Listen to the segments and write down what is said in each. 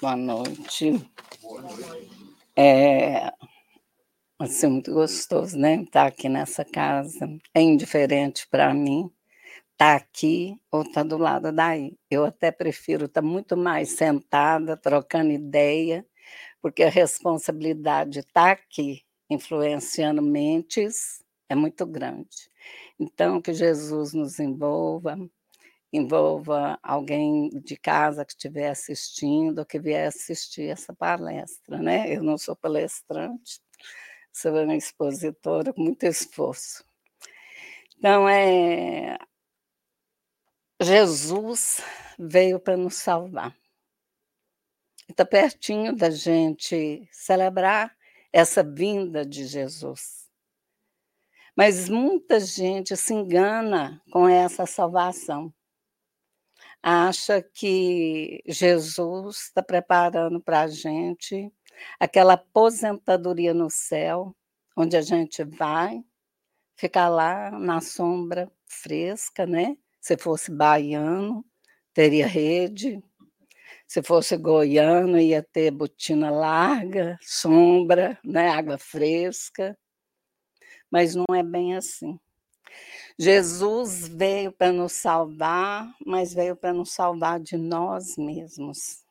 Boa noite. É assim, muito gostoso, né? Estar tá aqui nessa casa. É indiferente para mim estar tá aqui ou estar tá do lado daí. Eu até prefiro estar tá muito mais sentada, trocando ideia, porque a responsabilidade de estar aqui influenciando mentes é muito grande. Então, que Jesus nos envolva, envolva alguém de casa que estiver assistindo, ou que vier assistir essa palestra, né? Eu não sou palestrante, sou uma expositora com muito esforço. Então, é, Jesus veio para nos salvar. Está pertinho da gente celebrar essa vinda de Jesus. Mas muita gente se engana com essa salvação. Acha que Jesus está preparando para a gente aquela aposentadoria no céu, onde a gente vai ficar lá na sombra fresca, né? Se fosse baiano, teria rede. Se fosse goiano, ia ter botina larga, sombra, né? água fresca. Mas não é bem assim. Jesus veio para nos salvar, mas veio para nos salvar de nós mesmos.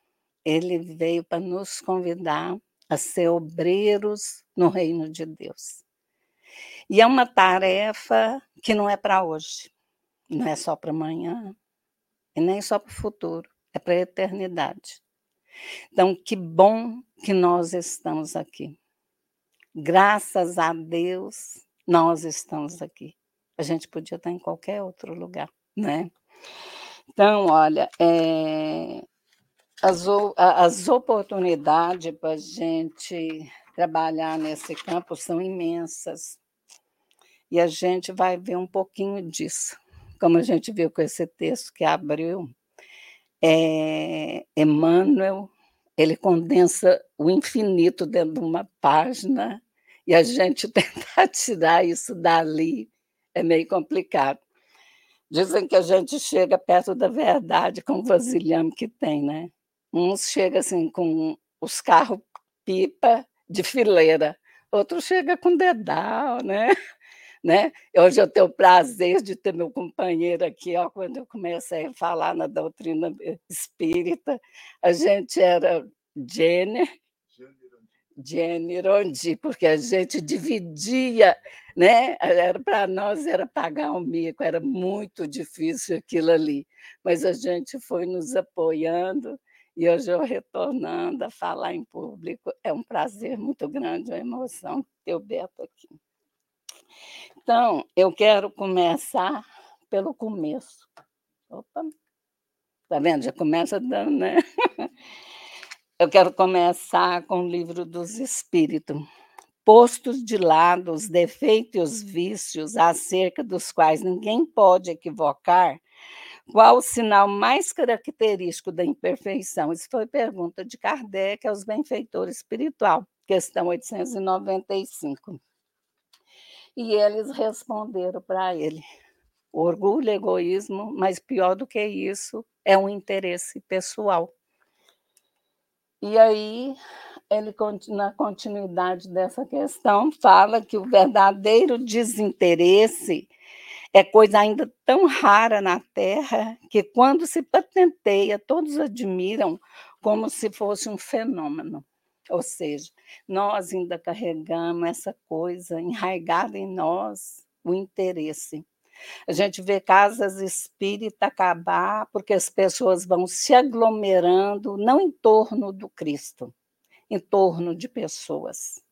Ele veio para nos convidar a ser obreiros no reino de Deus. E é uma tarefa que não é para hoje. Não é só para amanhã e nem só para o futuro, é para a eternidade. Então, que bom que nós estamos aqui. Graças a Deus, nós estamos aqui. A gente podia estar em qualquer outro lugar, né? Então, olha, é, as, as oportunidades para a gente trabalhar nesse campo são imensas. E a gente vai ver um pouquinho disso como a gente viu com esse texto que abriu, é, Emmanuel, ele condensa o infinito dentro de uma página e a gente tentar tirar isso dali é meio complicado. Dizem que a gente chega perto da verdade com o vasilhame que tem, né? Uns chegam assim com os carros pipa de fileira, outros chegam com dedal, né? Né? Hoje eu tenho o prazer de ter meu companheiro aqui, ó, quando eu comecei a falar na doutrina espírita, a gente era Jenner, Jenner Ondi, porque a gente dividia, né? Era para nós era pagar um mico, era muito difícil aquilo ali, mas a gente foi nos apoiando e hoje eu retornando a falar em público, é um prazer muito grande, uma emoção ter o Beto aqui. Então, eu quero começar pelo começo. Opa, tá vendo? Já começa dando, né? Eu quero começar com o livro dos Espíritos. Postos de lado os defeitos e os vícios acerca dos quais ninguém pode equivocar, qual o sinal mais característico da imperfeição? Isso foi pergunta de Kardec aos benfeitores espiritual, questão 895. E eles responderam para ele: orgulho, egoísmo, mas pior do que isso é um interesse pessoal. E aí, ele, na continuidade dessa questão, fala que o verdadeiro desinteresse é coisa ainda tão rara na Terra que, quando se patenteia, todos admiram como se fosse um fenômeno. Ou seja, nós ainda carregamos essa coisa enraigada em nós, o interesse. A gente vê casas espíritas acabar porque as pessoas vão se aglomerando, não em torno do Cristo, em torno de pessoas.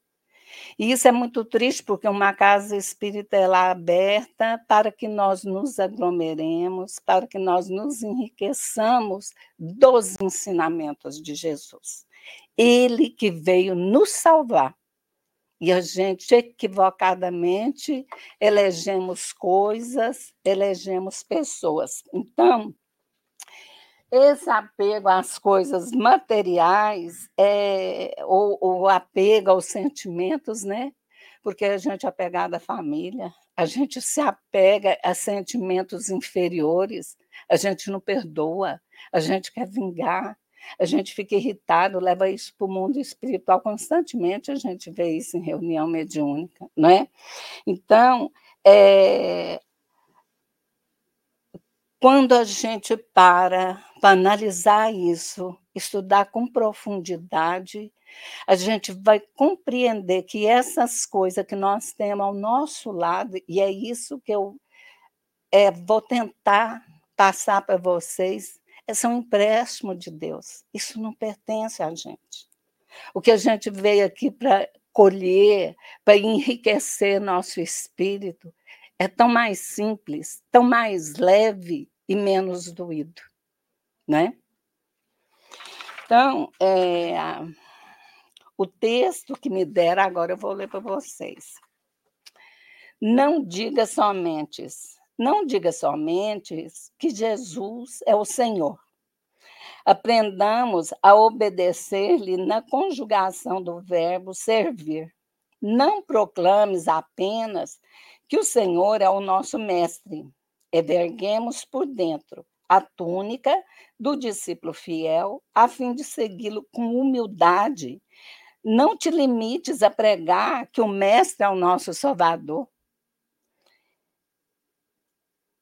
E isso é muito triste, porque uma casa espírita é aberta para que nós nos aglomeremos, para que nós nos enriqueçamos dos ensinamentos de Jesus. Ele que veio nos salvar. E a gente, equivocadamente, elegemos coisas, elegemos pessoas. Então, esse apego às coisas materiais, é, ou, o apego aos sentimentos, né? Porque a gente é apegado à família, a gente se apega a sentimentos inferiores, a gente não perdoa, a gente quer vingar, a gente fica irritado, leva isso para o mundo espiritual constantemente, a gente vê isso em reunião mediúnica, não é? Então, é, quando a gente para para analisar isso, estudar com profundidade, a gente vai compreender que essas coisas que nós temos ao nosso lado, e é isso que eu é, vou tentar passar para vocês, é um empréstimo de Deus. Isso não pertence a gente. O que a gente veio aqui para colher, para enriquecer nosso espírito, é tão mais simples, tão mais leve e menos doído, né? Então, é, o texto que me deram, agora eu vou ler para vocês. Não diga somente, não diga somente que Jesus é o Senhor. Aprendamos a obedecer-lhe na conjugação do verbo servir. Não proclames apenas que o Senhor é o nosso mestre. Everguemos por dentro a túnica do discípulo fiel, a fim de segui-lo com humildade, não te limites a pregar que o Mestre é o nosso Salvador.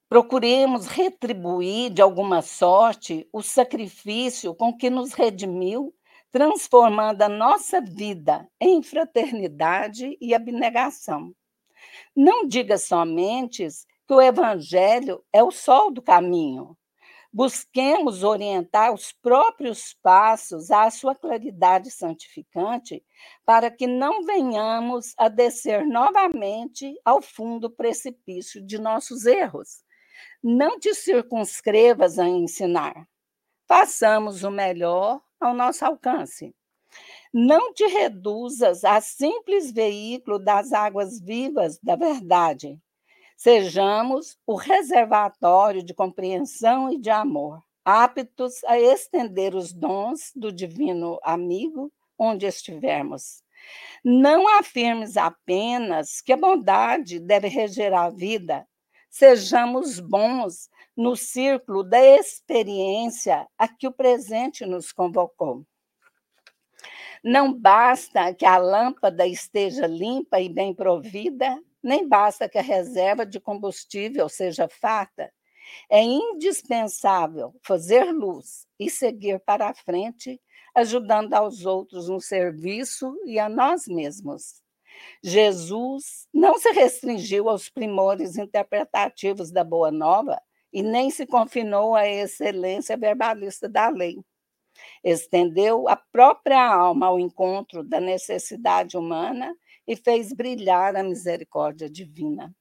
Procuremos retribuir de alguma sorte o sacrifício com que nos redimiu, transformando a nossa vida em fraternidade e abnegação. Não diga somente que o Evangelho é o sol do caminho, Busquemos orientar os próprios passos à sua claridade santificante, para que não venhamos a descer novamente ao fundo precipício de nossos erros. Não te circunscrevas a ensinar. Façamos o melhor ao nosso alcance. Não te reduzas a simples veículo das águas vivas da verdade, Sejamos o reservatório de compreensão e de amor, aptos a estender os dons do divino amigo onde estivermos. Não afirmes apenas que a bondade deve reger a vida. Sejamos bons no círculo da experiência a que o presente nos convocou. Não basta que a lâmpada esteja limpa e bem provida, nem basta que a reserva de combustível seja farta. É indispensável fazer luz e seguir para a frente, ajudando aos outros no serviço e a nós mesmos. Jesus não se restringiu aos primores interpretativos da Boa Nova e nem se confinou à excelência verbalista da lei. Estendeu a própria alma ao encontro da necessidade humana e fez brilhar a misericórdia divina.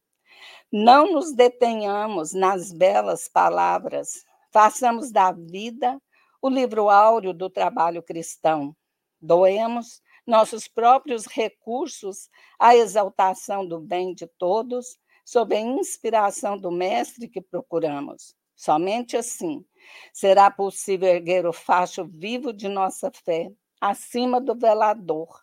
Não nos detenhamos nas belas palavras, façamos da vida o livro áureo do trabalho cristão. Doemos nossos próprios recursos à exaltação do bem de todos, sob a inspiração do Mestre que procuramos. Somente assim será possível erguer o facho vivo de nossa fé acima do velador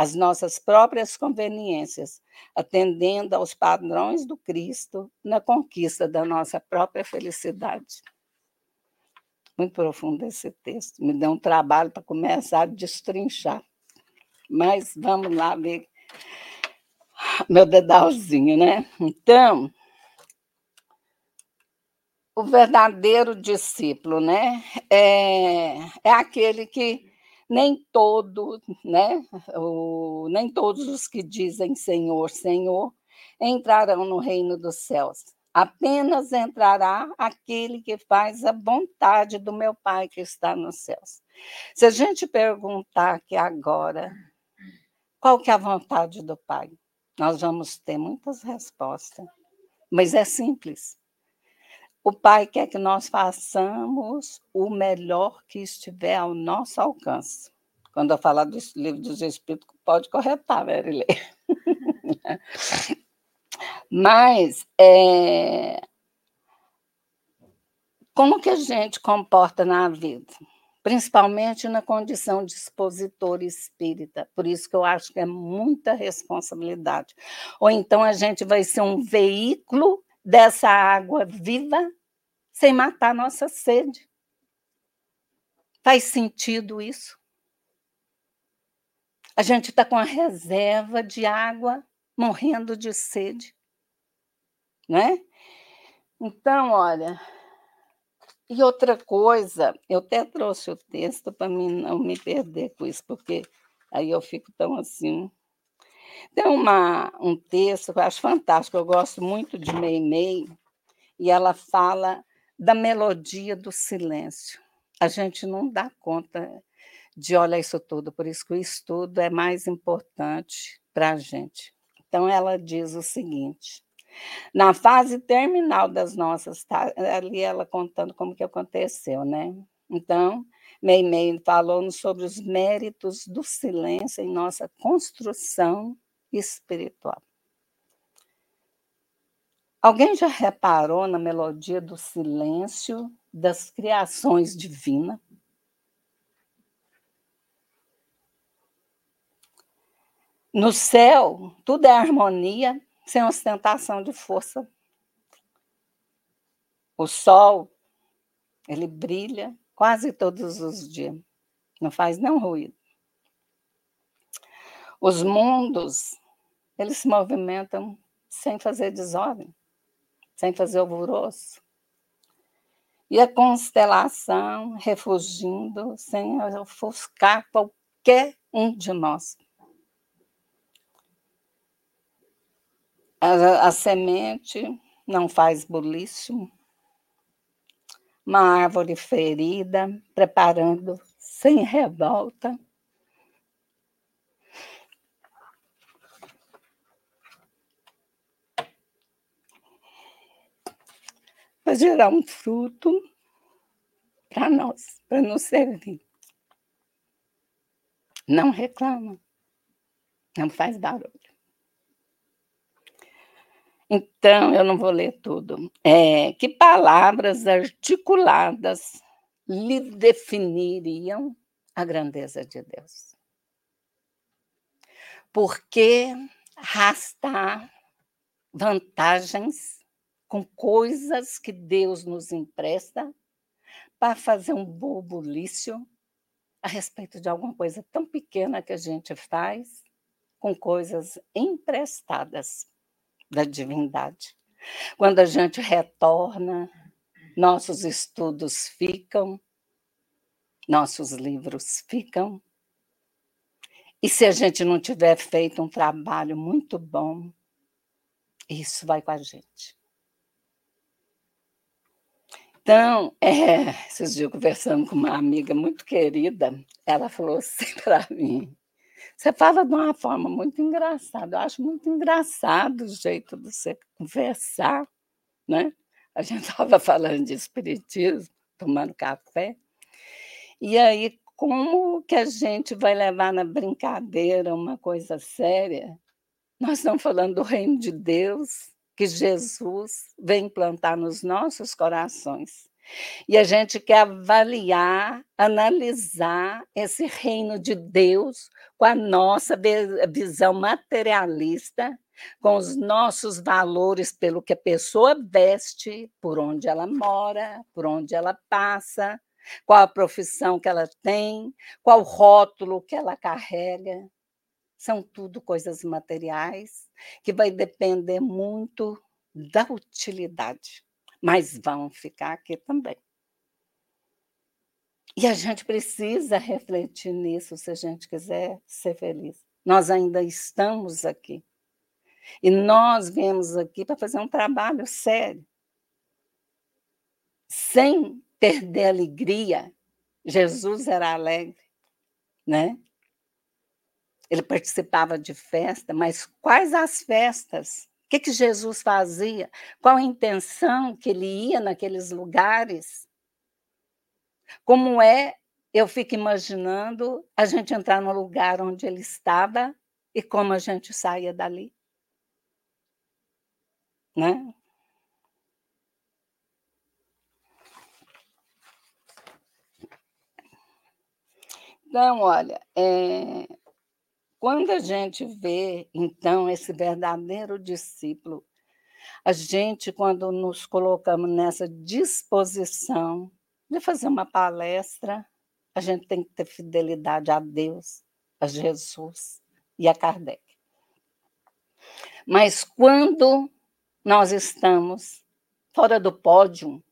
as nossas próprias conveniências, atendendo aos padrões do Cristo na conquista da nossa própria felicidade. Muito profundo esse texto, me deu um trabalho para começar a destrinchar. Mas vamos lá ver meu dedalzinho, né? Então, o verdadeiro discípulo, né? É, é aquele que nem todo, né, o, nem todos os que dizem Senhor, Senhor, entrarão no reino dos céus. Apenas entrará aquele que faz a vontade do meu Pai que está nos céus. Se a gente perguntar aqui agora, qual que é a vontade do Pai? Nós vamos ter muitas respostas, mas é simples. O Pai quer que nós façamos o melhor que estiver ao nosso alcance. Quando eu falar do livro dos Espíritos, pode corretar, Marilê. Mas, é... como que a gente comporta na vida? Principalmente na condição de expositor espírita. Por isso que eu acho que é muita responsabilidade. Ou então a gente vai ser um veículo dessa água viva sem matar nossa sede. Faz sentido isso? A gente está com a reserva de água, morrendo de sede, né? Então, olha, e outra coisa, eu até trouxe o texto para mim não me perder com isso, porque aí eu fico tão assim. Tem uma, um texto que eu acho fantástico, eu gosto muito de Meimei, e ela fala da melodia do silêncio. A gente não dá conta de olhar isso tudo, por isso que o estudo é mais importante para a gente. Então, ela diz o seguinte: na fase terminal das nossas, tá, ali ela contando como que aconteceu, né? Então, Meimei falou sobre os méritos do silêncio em nossa construção espiritual. Alguém já reparou na melodia do silêncio das criações divinas? No céu, tudo é harmonia, sem ostentação de força. O sol, ele brilha quase todos os dias, não faz nenhum ruído. Os mundos, eles se movimentam sem fazer desordem sem fazer alvoroço. E a constelação refugindo sem ofuscar qualquer um de nós. A, a semente não faz bulício, uma árvore ferida, preparando sem revolta para gerar um fruto para nós, para nos servir. Não reclama, não faz barulho. Então, eu não vou ler tudo. É, que palavras articuladas lhe definiriam a grandeza de Deus? Por que rastar vantagens com coisas que Deus nos empresta para fazer um bobulício a respeito de alguma coisa tão pequena que a gente faz com coisas emprestadas da divindade. Quando a gente retorna, nossos estudos ficam, nossos livros ficam. E se a gente não tiver feito um trabalho muito bom, isso vai com a gente. Então, é, esses dias conversando com uma amiga muito querida, ela falou assim para mim: você fala de uma forma muito engraçada. Eu acho muito engraçado o jeito de você conversar, né? A gente estava falando de espiritismo, tomando café, e aí como que a gente vai levar na brincadeira uma coisa séria? Nós estamos falando do reino de Deus, que Jesus vem plantar nos nossos corações. E a gente quer avaliar, analisar esse reino de Deus com a nossa visão materialista, com os nossos valores pelo que a pessoa veste, por onde ela mora, por onde ela passa, qual a profissão que ela tem, qual rótulo que ela carrega. São tudo coisas materiais que vai depender muito da utilidade, mas vão ficar aqui também. E a gente precisa refletir nisso se a gente quiser ser feliz. Nós ainda estamos aqui. E nós viemos aqui para fazer um trabalho sério. Sem perder a alegria. Jesus era alegre, né? Ele participava de festa, mas quais as festas? Que, que Jesus fazia? Qual a intenção que ele ia naqueles lugares? Como é, eu fico imaginando a gente entrar no lugar onde ele estava e como a gente saia dali. Né? Então, olha, é, quando a gente vê, então, esse verdadeiro discípulo, a gente, quando nos colocamos nessa disposição de fazer uma palestra, a gente tem que ter fidelidade a Deus, a Jesus e a Kardec. Mas quando nós estamos fora do pódio,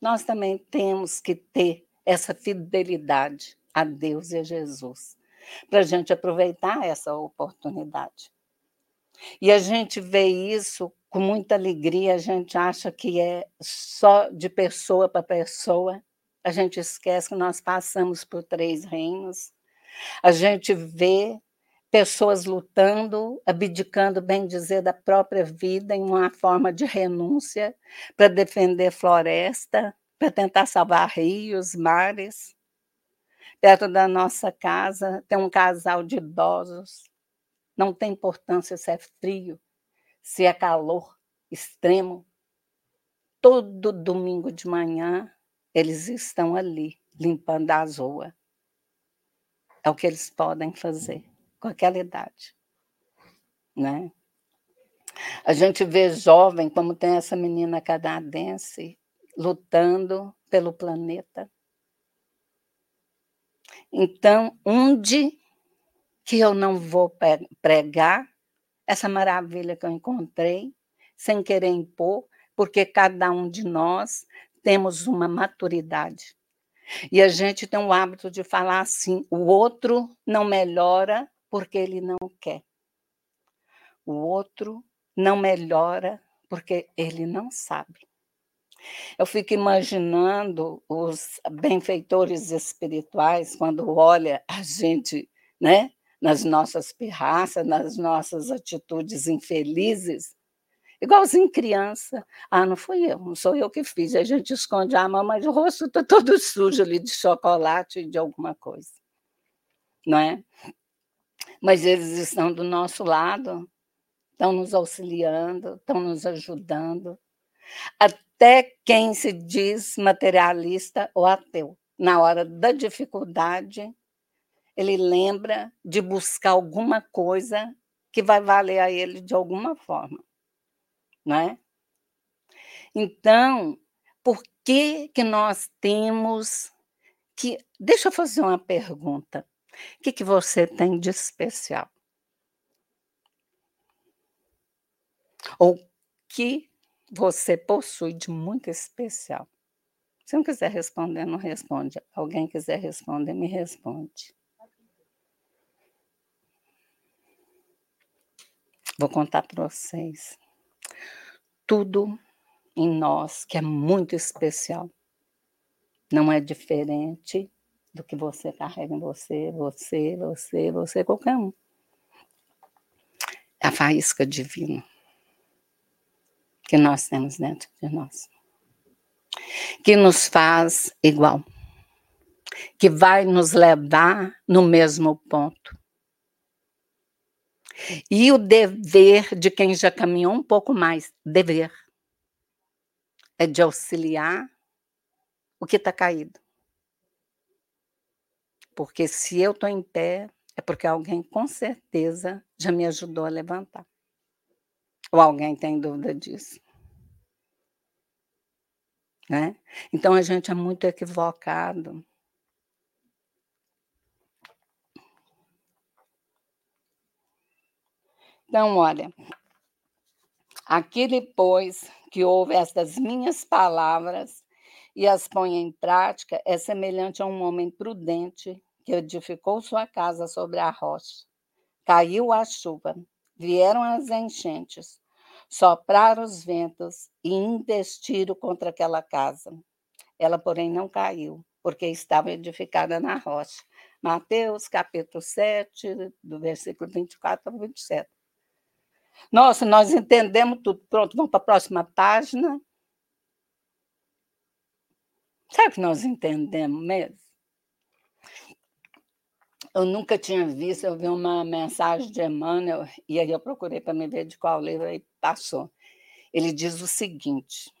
nós também temos que ter essa fidelidade a Deus e a Jesus, para a gente aproveitar essa oportunidade. E a gente vê isso com muita alegria, a gente acha que é só de pessoa para pessoa, a gente esquece que nós passamos por três reinos, a gente vê pessoas lutando, abdicando, bem dizer, da própria vida em uma forma de renúncia para defender floresta, para tentar salvar rios, mares. Perto da nossa casa tem um casal de idosos. Não tem importância se é frio, se é calor extremo. Todo domingo de manhã eles estão ali limpando a zoa. É o que eles podem fazer com aquela idade. Né? A gente vê jovem, como tem essa menina canadense, lutando pelo planeta. Então, onde que eu não vou pregar essa maravilha que eu encontrei, sem querer impor, porque cada um de nós temos uma maturidade. E a gente tem o hábito de falar assim: o outro não melhora porque ele não quer. O outro não melhora porque ele não sabe. Eu fico imaginando os benfeitores espirituais quando olha a gente, né, nas nossas pirraças, nas nossas atitudes infelizes, igualzinho criança. Ah, não fui eu, não sou eu que fiz. A gente esconde a mão, mas o rosto está todo sujo ali de chocolate e de alguma coisa. Não é? Mas eles estão do nosso lado, estão nos auxiliando, estão nos ajudando. Até quem se diz materialista ou ateu, na hora da dificuldade, ele lembra de buscar alguma coisa que vai valer a ele de alguma forma, não é? Então, por que que nós temos que Deixa eu fazer uma pergunta. O que que você tem de especial? Ou que você possui de muito especial? Se não quiser responder, não responde. Alguém quiser responder, me responde. Vou contar para vocês. Tudo em nós que é muito especial. Não é diferente do que você carrega em você, você, você, você, qualquer um. É a faísca divina que nós temos dentro de nós, que nos faz igual, que vai nos levar no mesmo ponto. E o dever de quem já caminhou um pouco mais, dever, é de auxiliar o que está caído. Porque se eu estou em pé, é porque alguém com certeza já me ajudou a levantar. Ou alguém tem dúvida disso? Né? Então a gente é muito equivocado. Então, olha, aquele, pois, que ouve estas minhas palavras e as põe em prática é semelhante a um homem prudente que edificou sua casa sobre a rocha. Caiu a chuva, vieram as enchentes, sopraram os ventos e investiram contra aquela casa. Ela, porém, não caiu, porque estava edificada na rocha. Mateus, capítulo 7, do versículo 24 ao 27. Nossa, nós entendemos tudo. Pronto, vamos para a próxima página. Sabe que nós entendemos mesmo? Eu nunca tinha visto, eu vi uma mensagem de Emmanuel, e aí eu procurei para me ver de qual livro, e passou. Ele diz o seguinte,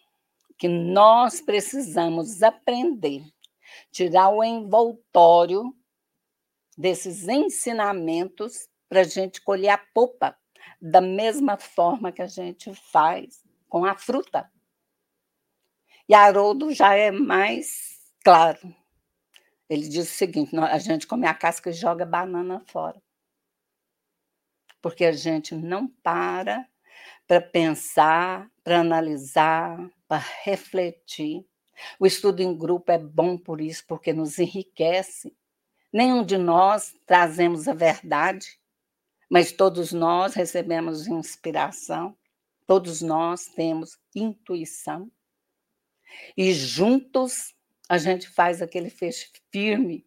que nós precisamos aprender, tirar o envoltório desses ensinamentos para a gente colher a polpa, da mesma forma que a gente faz com a fruta. E Haroldo já é mais claro. Ele diz o seguinte: a gente come a casca e joga banana fora. Porque a gente não para para pensar, para analisar, para refletir. O estudo em grupo é bom por isso, porque nos enriquece. Nenhum de nós trazemos a verdade, mas todos nós recebemos inspiração, todos nós temos intuição. E juntos a gente faz aquele feixe firme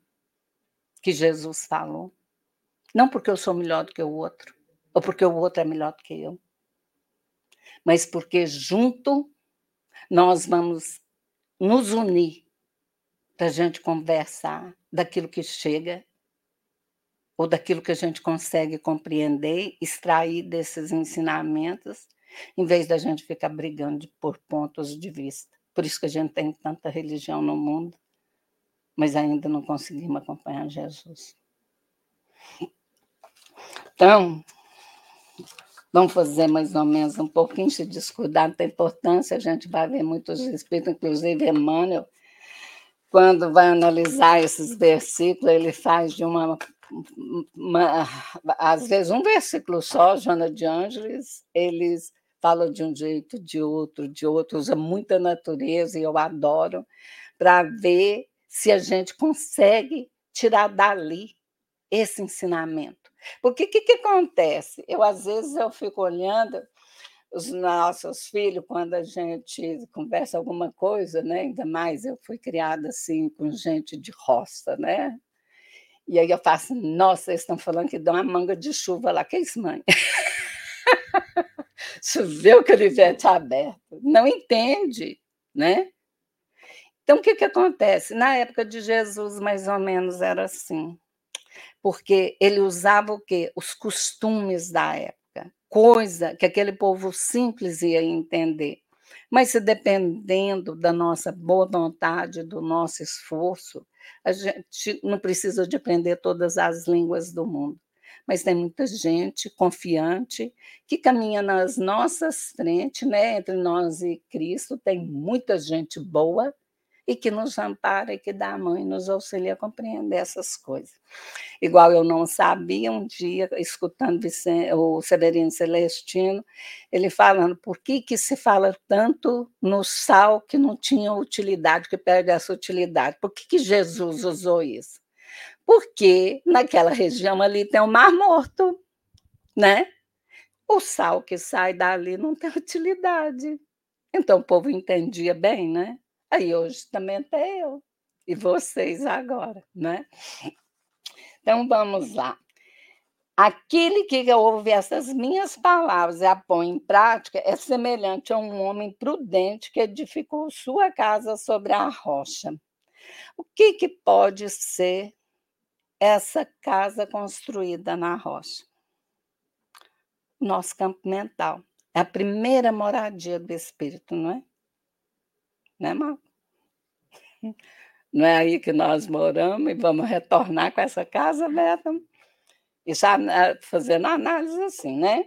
que Jesus falou. Não porque eu sou melhor do que o outro, ou porque o outro é melhor do que eu, mas porque junto nós vamos nos unir para a gente conversar daquilo que chega ou daquilo que a gente consegue compreender, extrair desses ensinamentos, em vez da gente ficar brigando por pontos de vista. Por isso que a gente tem tanta religião no mundo, mas ainda não conseguimos acompanhar Jesus. Então, vamos fazer mais ou menos um pouquinho, se descuidar da importância, a gente vai ver muitos espíritos, inclusive Emmanuel, quando vai analisar esses versículos, ele faz de uma, uma às vezes um versículo só, Joana de Ângeles, eles fala de um jeito, de outro, de outro, usa muita natureza e eu adoro, para ver se a gente consegue tirar dali esse ensinamento. Porque o que, que acontece? Eu, às vezes, eu fico olhando os nossos filhos, quando a gente conversa alguma coisa, né? ainda mais eu fui criada assim, com gente de roça, né? E aí eu faço, nossa, eles estão falando que dá uma manga de chuva lá. Que isso, mãe? Choveu o canivete aberto. Não entende, né? Então, o que, que acontece? Na época de Jesus, mais ou menos, era assim. Porque ele usava o quê? Os costumes da época, coisa que aquele povo simples ia entender. Mas se dependendo da nossa boa vontade, do nosso esforço, a gente não precisa de aprender todas as línguas do mundo mas tem muita gente confiante que caminha nas nossas frentes, né? entre nós e Cristo, tem muita gente boa e que nos ampara e que dá a mão e nos auxilia a compreender essas coisas. Igual eu não sabia um dia, escutando o Severino Celestino, ele falando por que, que se fala tanto no sal que não tinha utilidade, que perde essa utilidade. Por que, que Jesus usou isso? Porque naquela região ali tem o Mar Morto, né? O sal que sai dali não tem utilidade. Então o povo entendia bem, né? Aí hoje também até eu e vocês agora, né? Então vamos lá. Aquele que ouve essas minhas palavras e a põe em prática é semelhante a um homem prudente que edificou sua casa sobre a rocha. O que, que pode ser essa casa construída na rocha. Nosso campo mental. É a primeira moradia do espírito, não é? Não é, Marco? Não é aí que nós moramos e vamos retornar com essa casa, Beta? Isso fazendo análise assim, né?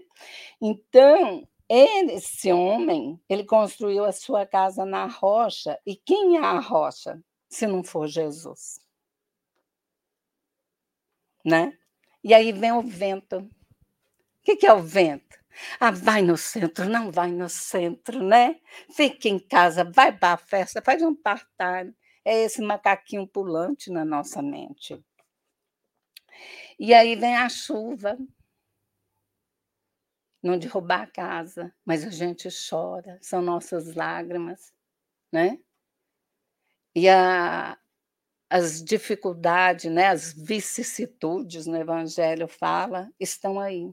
Então, ele, esse homem, ele construiu a sua casa na rocha. E quem é a rocha, se não for Jesus? Né? E aí vem o vento. O que, que é o vento? Ah, vai no centro, não vai no centro, né? Fica em casa, vai para a festa, faz um part-time. É esse macaquinho pulante na nossa mente. E aí vem a chuva. Não derrubar a casa, mas a gente chora, são nossas lágrimas, né? E a, as dificuldades, né, as vicissitudes no Evangelho fala, estão aí.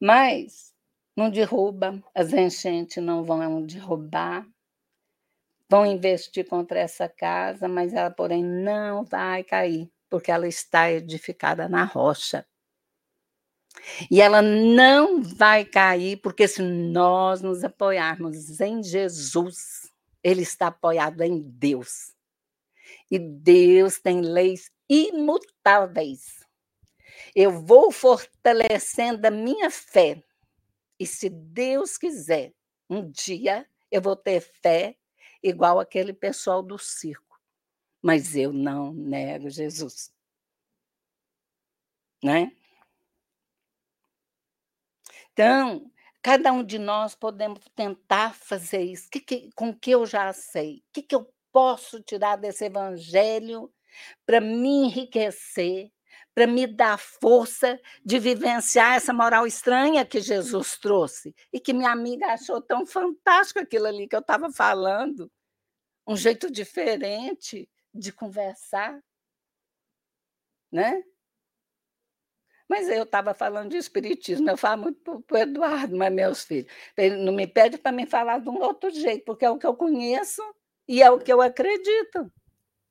Mas não derruba, as enchentes não vão derrubar, vão investir contra essa casa, mas ela, porém, não vai cair, porque ela está edificada na rocha. E ela não vai cair, porque se nós nos apoiarmos em Jesus, ele está apoiado em Deus. E Deus tem leis imutáveis. Eu vou fortalecendo a minha fé. E se Deus quiser, um dia eu vou ter fé igual aquele pessoal do circo. mas eu não nego Jesus. Né? Então, cada um de nós podemos tentar fazer isso. Que que, com o que eu já sei? O que, que eu posso tirar desse evangelho para me enriquecer, para me dar força de vivenciar essa moral estranha que Jesus trouxe e que minha amiga achou tão fantástico aquilo ali que eu estava falando. Um jeito diferente de conversar, né? Mas eu estava falando de espiritismo, eu falo muito para o Eduardo, mas meus filhos. Ele não me pede para me falar de um outro jeito, porque é o que eu conheço e é o que eu acredito.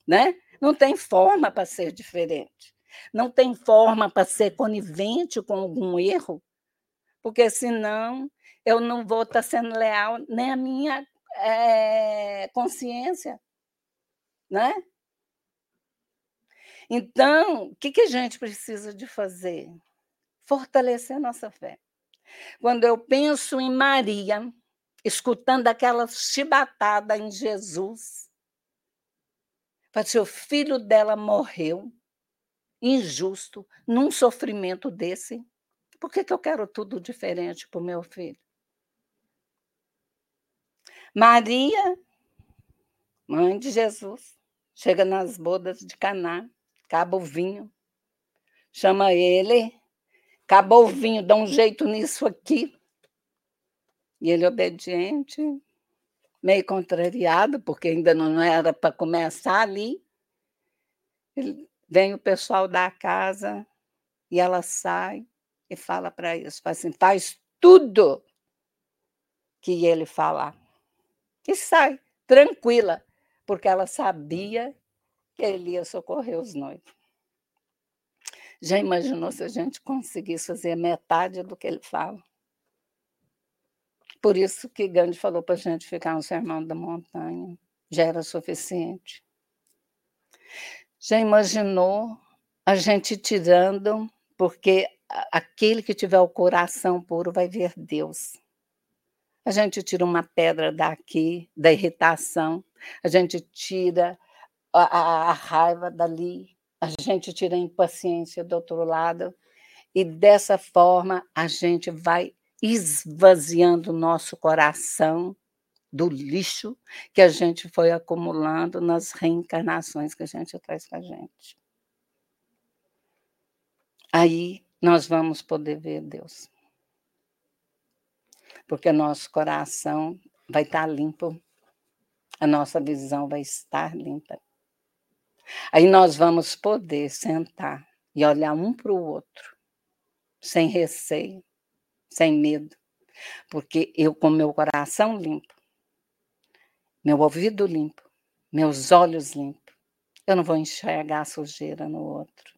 Né? Não tem forma para ser diferente. Não tem forma para ser conivente com algum erro, porque senão eu não vou estar tá sendo leal nem à minha é, consciência. Né? Então, o que, que a gente precisa de fazer? Fortalecer nossa fé. Quando eu penso em Maria, escutando aquela chibatada em Jesus, porque o filho dela morreu, injusto, num sofrimento desse, por que, que eu quero tudo diferente para o meu filho? Maria, mãe de Jesus, chega nas bodas de Caná, acaba o vinho, chama ele, acabou o vinho, dá um jeito nisso aqui. E ele obediente, meio contrariado, porque ainda não era para começar ali. Ele, vem o pessoal da casa e ela sai e fala para eles, assim, faz tudo que ele falar. E sai, tranquila, porque ela sabia que ele ia socorrer os noivos. Já imaginou se a gente conseguisse fazer metade do que ele fala? Por isso que Gandhi falou para a gente ficar no sermão da montanha. Já era suficiente. Já imaginou a gente tirando, porque aquele que tiver o coração puro vai ver Deus. A gente tira uma pedra daqui, da irritação, a gente tira a, a, a raiva dali, a gente tira a impaciência do outro lado, e dessa forma a gente vai esvaziando o nosso coração do lixo que a gente foi acumulando nas reencarnações que a gente traz com a gente. Aí nós vamos poder ver Deus. Porque nosso coração vai estar limpo, a nossa visão vai estar limpa. Aí nós vamos poder sentar e olhar um para o outro, sem receio, sem medo, porque eu, com meu coração limpo, meu ouvido limpo, meus olhos limpos, eu não vou enxergar a sujeira no outro.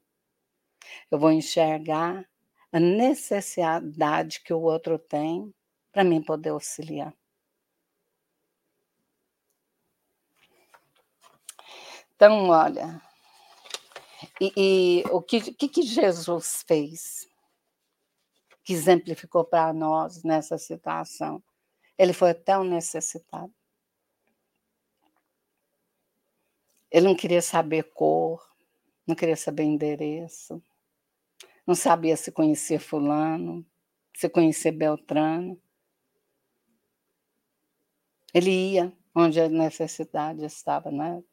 Eu vou enxergar a necessidade que o outro tem para mim poder auxiliar. Então, olha, e, e o que, que, que Jesus fez que exemplificou para nós nessa situação? Ele foi tão necessitado. Ele não queria saber cor, não queria saber endereço, não sabia se conhecia fulano, se conhecia Beltrano. Ele ia onde a necessidade estava, né?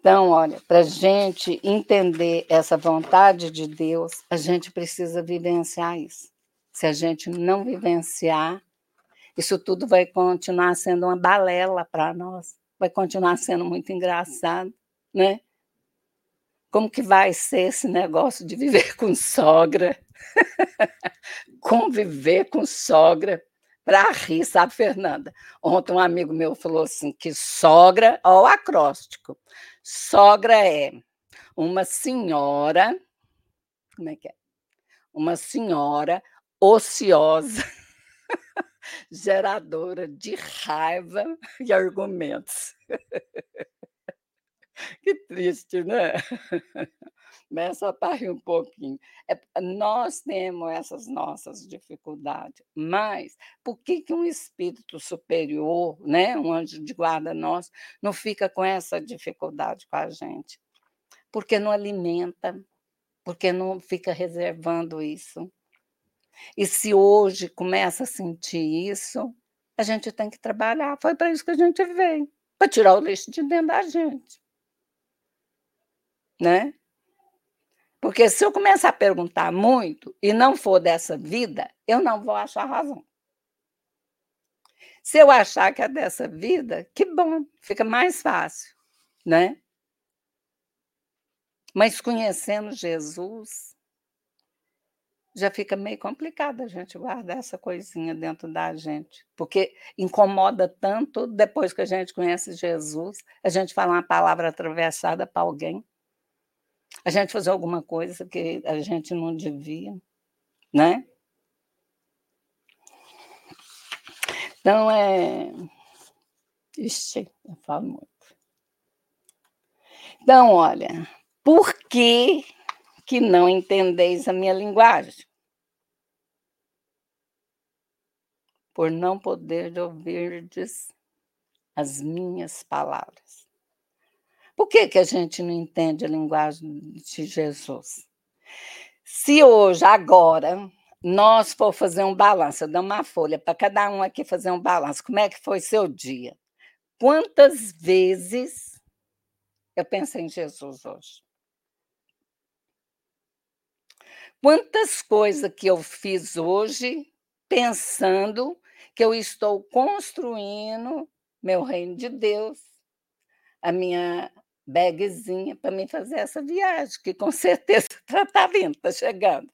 Então, olha, para a gente entender essa vontade de Deus, a gente precisa vivenciar isso. Se a gente não vivenciar, isso tudo vai continuar sendo uma balela para nós, vai continuar sendo muito engraçado, né? Como que vai ser esse negócio de viver com sogra? Conviver com sogra para rir, sabe, Fernanda? Ontem um amigo meu falou assim que sogra, ó, o acróstico. Sogra é uma senhora, como é que é? Uma senhora ociosa, geradora de raiva e argumentos. Que triste, né? Mas só para rir um pouquinho. É, nós temos essas nossas dificuldades, mas por que, que um espírito superior, né, um anjo de guarda nosso, não fica com essa dificuldade com a gente? Porque não alimenta, porque não fica reservando isso. E se hoje começa a sentir isso, a gente tem que trabalhar. Foi para isso que a gente veio para tirar o lixo de dentro da gente. Né? Porque se eu começar a perguntar muito e não for dessa vida, eu não vou achar razão. Se eu achar que é dessa vida, que bom, fica mais fácil, né? Mas conhecendo Jesus, já fica meio complicado a gente guardar essa coisinha dentro da gente, porque incomoda tanto depois que a gente conhece Jesus, a gente falar uma palavra atravessada para alguém a gente fazer alguma coisa que a gente não devia, né? Então, é. Ixi, eu falo muito. Então, olha, por que, que não entendeis a minha linguagem? Por não poder ouvirdes as minhas palavras. Por que, que a gente não entende a linguagem de Jesus? Se hoje, agora, nós for fazer um balanço, eu dou uma folha para cada um aqui fazer um balanço, como é que foi seu dia? Quantas vezes eu pensei em Jesus hoje? Quantas coisas que eu fiz hoje pensando que eu estou construindo meu reino de Deus, a minha bagzinha para mim fazer essa viagem, que com certeza está vindo, está chegando.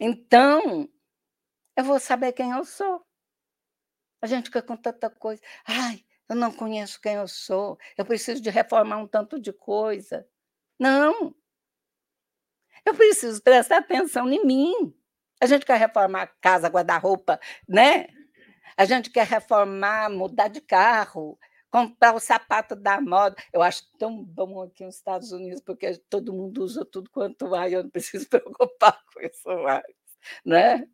Então, eu vou saber quem eu sou. A gente fica com tanta coisa. Ai, eu não conheço quem eu sou. Eu preciso de reformar um tanto de coisa. Não. Eu preciso prestar atenção em mim. A gente quer reformar casa, guarda-roupa, né? A gente quer reformar, mudar de carro, comprar o sapato da moda. Eu acho tão bom aqui nos Estados Unidos, porque todo mundo usa tudo quanto vai, eu não preciso preocupar com isso mais, né?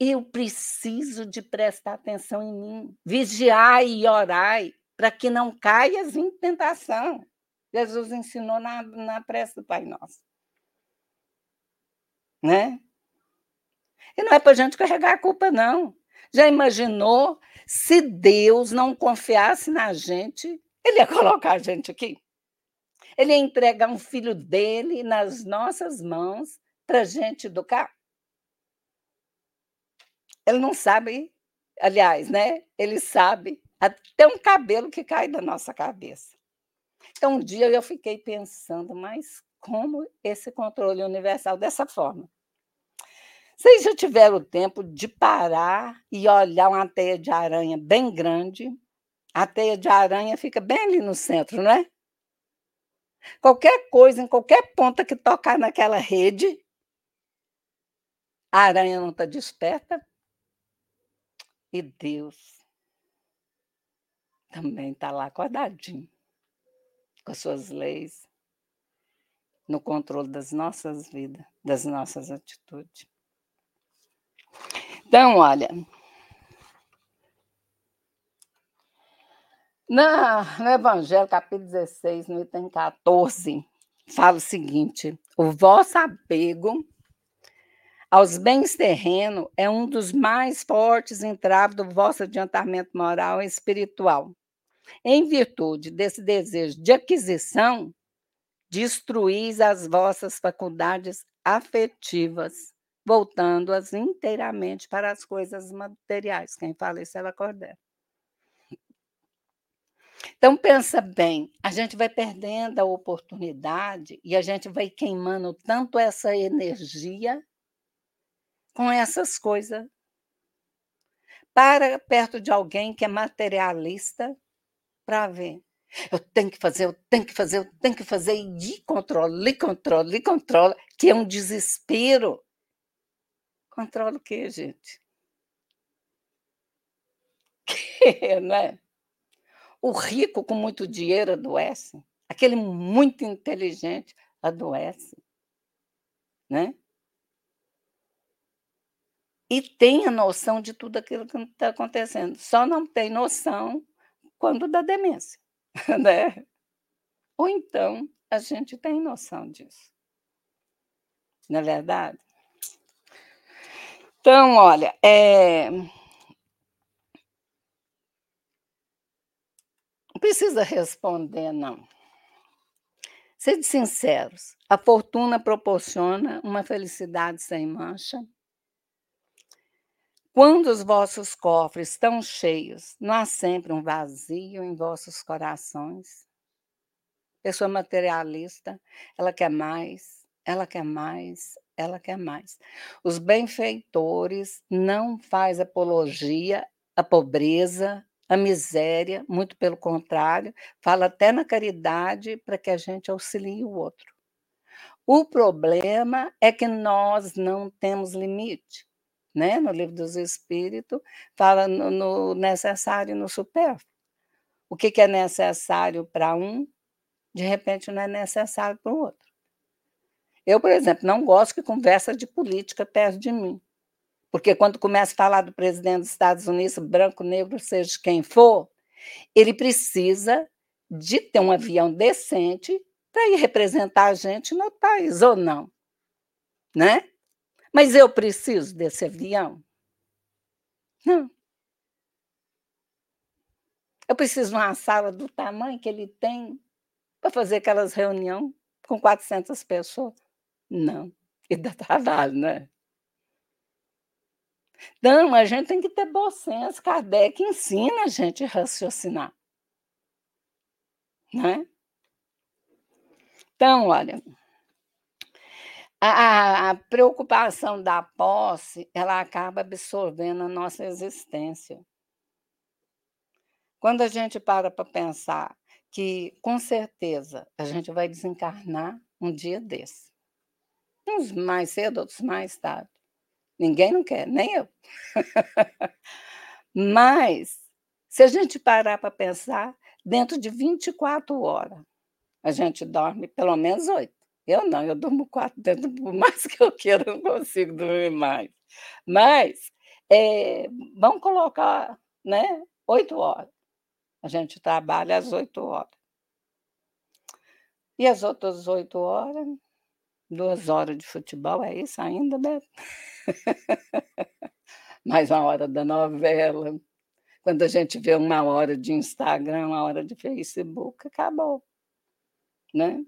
Eu preciso de prestar atenção em mim, vigiar e orar para que não caias em tentação. Jesus ensinou na, na prece do Pai Nosso. Né? E não é para a gente carregar a culpa, não. Já imaginou se Deus não confiasse na gente? Ele ia colocar a gente aqui. Ele ia entregar um filho dele nas nossas mãos para a gente educar. Ele não sabe, aliás, né? Ele sabe até um cabelo que cai da nossa cabeça. Então, um dia eu fiquei pensando, mas como esse controle universal dessa forma? Vocês já tiveram tempo de parar e olhar uma teia de aranha bem grande? A teia de aranha fica bem ali no centro, não é? Qualquer coisa, em qualquer ponta que tocar naquela rede, a aranha não está desperta. E Deus também está lá acordadinho, com as suas leis, no controle das nossas vidas, das nossas atitudes. Então, olha. Na, no Evangelho, capítulo 16, no item 14, fala o seguinte: o vosso apego aos bens terrenos é um dos mais fortes entraves do vosso adiantamento moral e espiritual. Em virtude desse desejo de aquisição, destruís as vossas faculdades afetivas voltando-as inteiramente para as coisas materiais. Quem fala isso é ela Cordero. Então, pensa bem, a gente vai perdendo a oportunidade e a gente vai queimando tanto essa energia com essas coisas. Para perto de alguém que é materialista para ver. Eu tenho que fazer, eu tenho que fazer, eu tenho que fazer, e de controle, controle, controle, que é um desespero. Controla o quê, gente? Que, né? O rico com muito dinheiro adoece. Aquele muito inteligente adoece, né? E tem a noção de tudo aquilo que está acontecendo, só não tem noção quando dá demência, né? Ou então a gente tem noção disso. Não é verdade? Então, olha, é... não precisa responder, não. Sede sinceros, a fortuna proporciona uma felicidade sem mancha? Quando os vossos cofres estão cheios, não há sempre um vazio em vossos corações? Pessoa materialista, ela quer mais, ela quer mais, ela quer mais. Os benfeitores não faz apologia à pobreza, à miséria, muito pelo contrário, fala até na caridade para que a gente auxilie o outro. O problema é que nós não temos limite. Né? No livro dos Espíritos, fala no, no necessário e no supérfluo. O que, que é necessário para um, de repente não é necessário para o outro. Eu, por exemplo, não gosto que conversa de política perto de mim. Porque quando começa a falar do presidente dos Estados Unidos, branco, negro, seja quem for, ele precisa de ter um avião decente para ir representar a gente no país, ou não. Né? Mas eu preciso desse avião? Não. Eu preciso de uma sala do tamanho que ele tem para fazer aquelas reuniões com 400 pessoas? Não, e dá trabalho, né? Então, a gente tem que ter bom senso. Kardec ensina a gente a raciocinar. Né? Então, olha, a, a, preocupação da posse, ela acaba absorvendo a nossa existência. Quando a gente para para pensar que, com certeza, a gente vai desencarnar um dia desse. Uns mais cedo, outros mais tarde. Ninguém não quer, nem eu. Mas, se a gente parar para pensar, dentro de 24 horas, a gente dorme pelo menos oito. Eu não, eu durmo quatro, dentro, por mais que eu queira, eu não consigo dormir mais. Mas, é, vamos colocar né, oito horas. A gente trabalha às oito horas. E as outras oito horas, Duas horas de futebol, é isso ainda, Beto? Mais uma hora da novela. Quando a gente vê uma hora de Instagram, uma hora de Facebook, acabou. Né?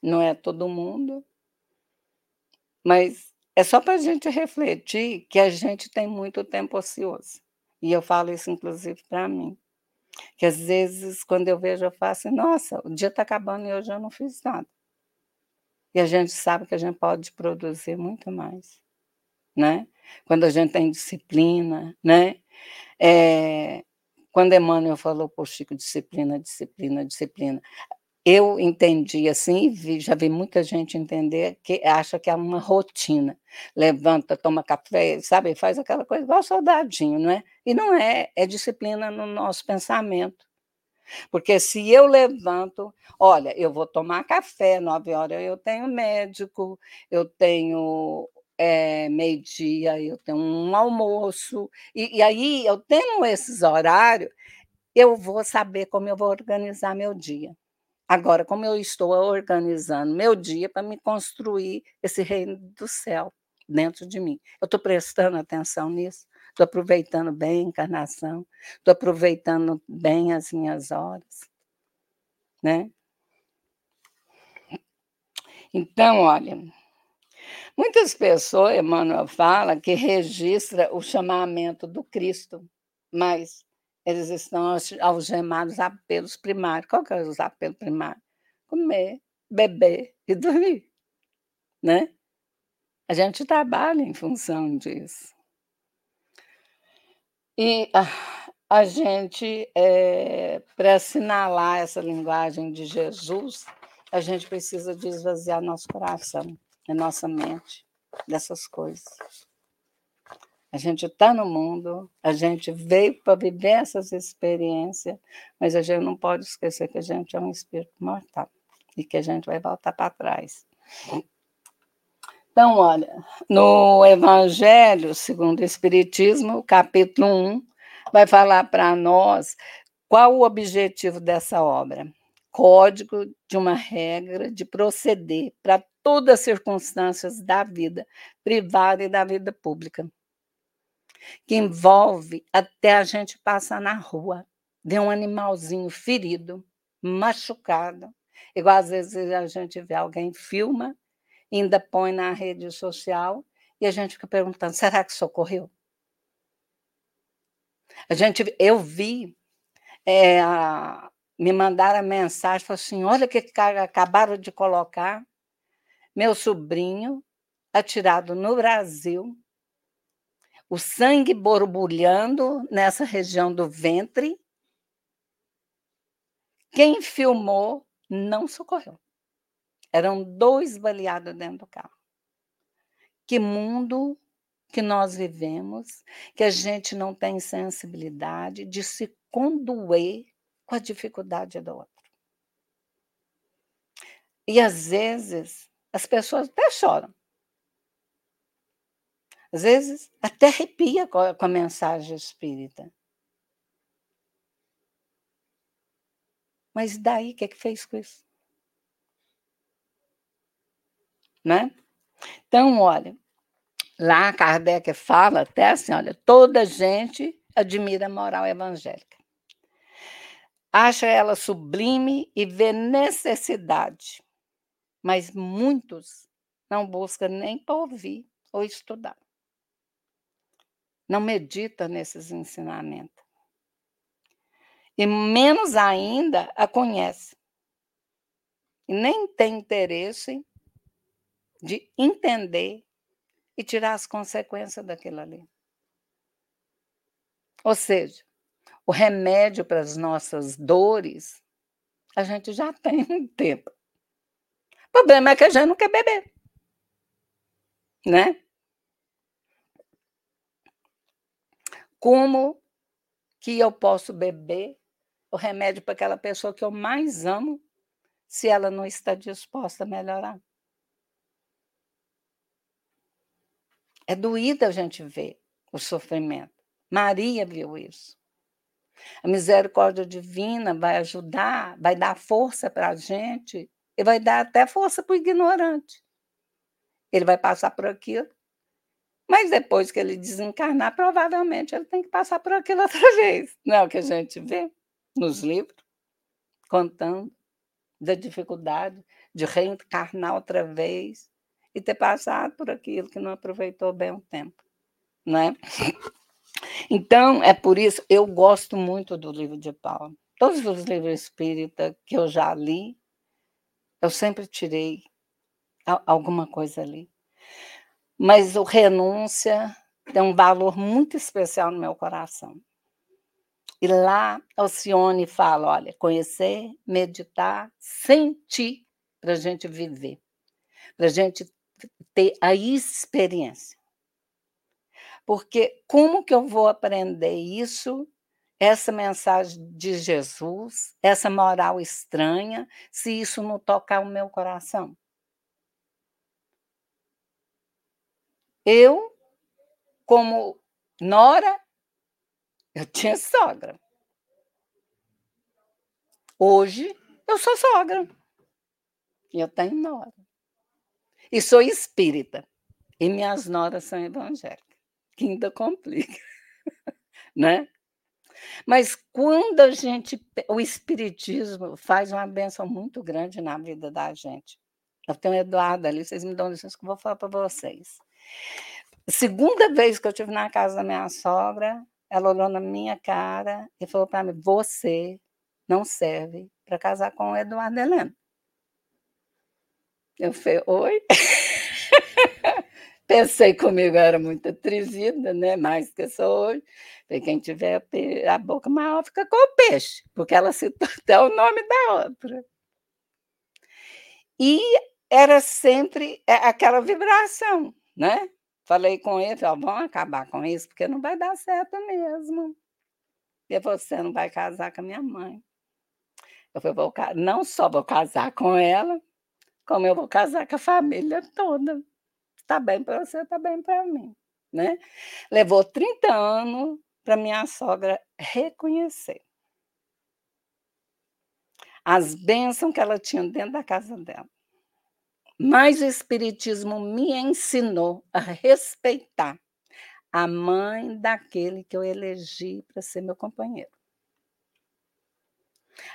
Não é todo mundo. Mas é só para a gente refletir que a gente tem muito tempo ocioso. E eu falo isso, inclusive, para mim. Que às vezes, quando eu vejo, eu faço, nossa, o dia está acabando e eu não fiz nada. E a gente sabe que a gente pode produzir muito mais, né? Quando a gente tem disciplina, né? É, quando Emmanuel falou por Chico, disciplina, disciplina, disciplina, eu entendi assim, vi, já vi muita gente entender que acha que é uma rotina. Levanta, toma café, sabe, faz aquela coisa igual soldadinho, não é? E não é, é disciplina no nosso pensamento. Porque se eu levanto, olha, eu vou tomar café, nove horas eu tenho médico, eu tenho é, meio-dia, eu tenho um almoço, e, e aí eu tenho esses horários, eu vou saber como eu vou organizar meu dia. Agora, como eu estou organizando meu dia para me construir esse reino do céu dentro de mim. Eu estou prestando atenção nisso? Estou aproveitando bem a encarnação, estou aproveitando bem as minhas horas, né? Então, olha, muitas pessoas, Emmanuel fala, que registra o chamamento do Cristo, mas eles estão algemados a apelos primários. Qual que é os apelos primários? Comer, beber e dormir, né? A gente trabalha em função disso. E a, a gente, é, para assinalar essa linguagem de Jesus, a gente precisa de esvaziar nosso coração, a nossa mente dessas coisas. A gente está no mundo, a gente veio para viver essas experiências, mas a gente não pode esquecer que a gente é um espírito mortal e que a gente vai voltar para trás. Então, olha, no Evangelho segundo o Espiritismo, capítulo 1, vai falar para nós qual o objetivo dessa obra. Código de uma regra de proceder para todas as circunstâncias da vida privada e da vida pública que envolve até a gente passar na rua, ver um animalzinho ferido, machucado, igual às vezes a gente vê alguém filma, ainda põe na rede social e a gente fica perguntando: será que socorreu? A gente, eu vi, é, a, me mandaram a mensagem, falou assim: olha que acabaram de colocar meu sobrinho atirado no Brasil o sangue borbulhando nessa região do ventre. Quem filmou não socorreu. Eram dois baleados dentro do carro. Que mundo que nós vivemos, que a gente não tem sensibilidade de se condoer com a dificuldade do outro. E às vezes as pessoas até choram. Às vezes, até arrepia com a, com a mensagem espírita. Mas daí, o que, é que fez com isso? Né? Então, olha, lá Kardec fala até assim, olha, toda gente admira a moral evangélica. Acha ela sublime e vê necessidade, mas muitos não buscam nem para ouvir ou estudar não medita nesses ensinamentos. E menos ainda a conhece. E nem tem interesse de entender e tirar as consequências daquilo ali. Ou seja, o remédio para as nossas dores, a gente já tem um tempo. O problema é que a gente não quer beber. Né? Como que eu posso beber o remédio para aquela pessoa que eu mais amo se ela não está disposta a melhorar? É doído a gente ver o sofrimento. Maria viu isso. A misericórdia divina vai ajudar, vai dar força para a gente e vai dar até força para o ignorante. Ele vai passar por aquilo mas depois que ele desencarnar, provavelmente ele tem que passar por aquilo outra vez. Não é o que a gente vê nos livros, contando da dificuldade de reencarnar outra vez e ter passado por aquilo que não aproveitou bem o tempo, né? Então, é por isso eu gosto muito do livro de Paulo. Todos os livros espírita que eu já li, eu sempre tirei alguma coisa ali mas o renúncia tem um valor muito especial no meu coração. E lá Alcione fala: olha, conhecer, meditar, sentir para a gente viver, para a gente ter a experiência. Porque como que eu vou aprender isso, essa mensagem de Jesus, essa moral estranha, se isso não tocar o meu coração? Eu, como nora, eu tinha sogra. Hoje, eu sou sogra. E eu tenho nora. E sou espírita. E minhas noras são evangélicas. Que ainda complica. né? Mas quando a gente. O Espiritismo faz uma benção muito grande na vida da gente. Eu tenho o Eduardo ali, vocês me dão licença que eu vou falar para vocês. Segunda vez que eu estive na casa da minha sogra, ela olhou na minha cara e falou para mim: Você não serve para casar com o Eduardo Helena. Eu falei: Oi? Pensei comigo, era muito atrevida, né? Mais que sou hoje. Falei, quem tiver a boca maior fica com o peixe, porque ela citou até o nome da outra. E era sempre é, aquela vibração, né? Falei com ele, falei: "Vamos acabar com isso, porque não vai dar certo mesmo. E você não vai casar com a minha mãe". Eu falei: "Vou não só vou casar com ela, como eu vou casar com a família toda. Está bem para você, está bem para mim", né. Levou 30 anos para minha sogra reconhecer. As bênção que ela tinha dentro da casa dela. Mas o espiritismo me ensinou a respeitar a mãe daquele que eu elegi para ser meu companheiro.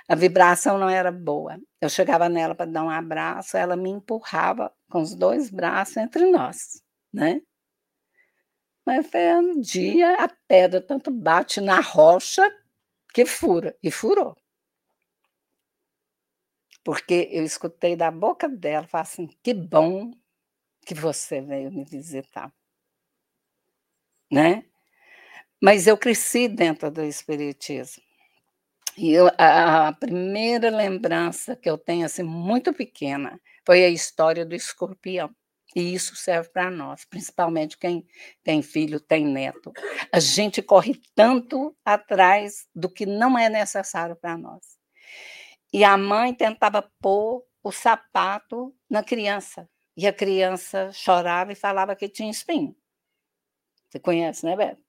A vibração não era boa. Eu chegava nela para dar um abraço, ela me empurrava com os dois braços entre nós, né. Mas foi um dia a pedra tanto bate na rocha que fura, e furou. Porque eu escutei da boca dela, falar assim: "Que bom que você veio me visitar". Né. Mas eu cresci dentro do espiritismo. E eu a a primeira lembrança que eu tenho, assim, muito pequena, foi a história do escorpião. E isso serve para nós, principalmente quem tem filho, tem neto. A gente corre tanto atrás do que não é necessário para nós. E a mãe tentava pôr o sapato na criança, e a criança chorava e falava que tinha espinho. Você conhece, né, Beto?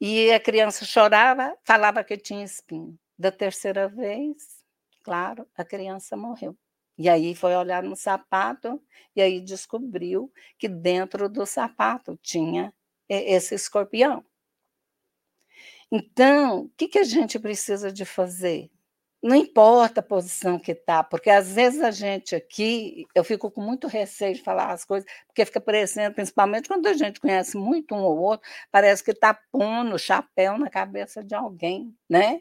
E a criança chorava, falava que tinha espinho. Da terceira vez, claro, a criança morreu. E aí foi olhar no sapato, e aí descobriu que dentro do sapato tinha esse escorpião. Então, o que que a gente precisa de fazer? Não importa a posição que está, porque às vezes a gente aqui, eu fico com muito receio de falar as coisas, porque fica parecendo, principalmente quando a gente conhece muito um ou outro, parece que está pondo chapéu na cabeça de alguém, né.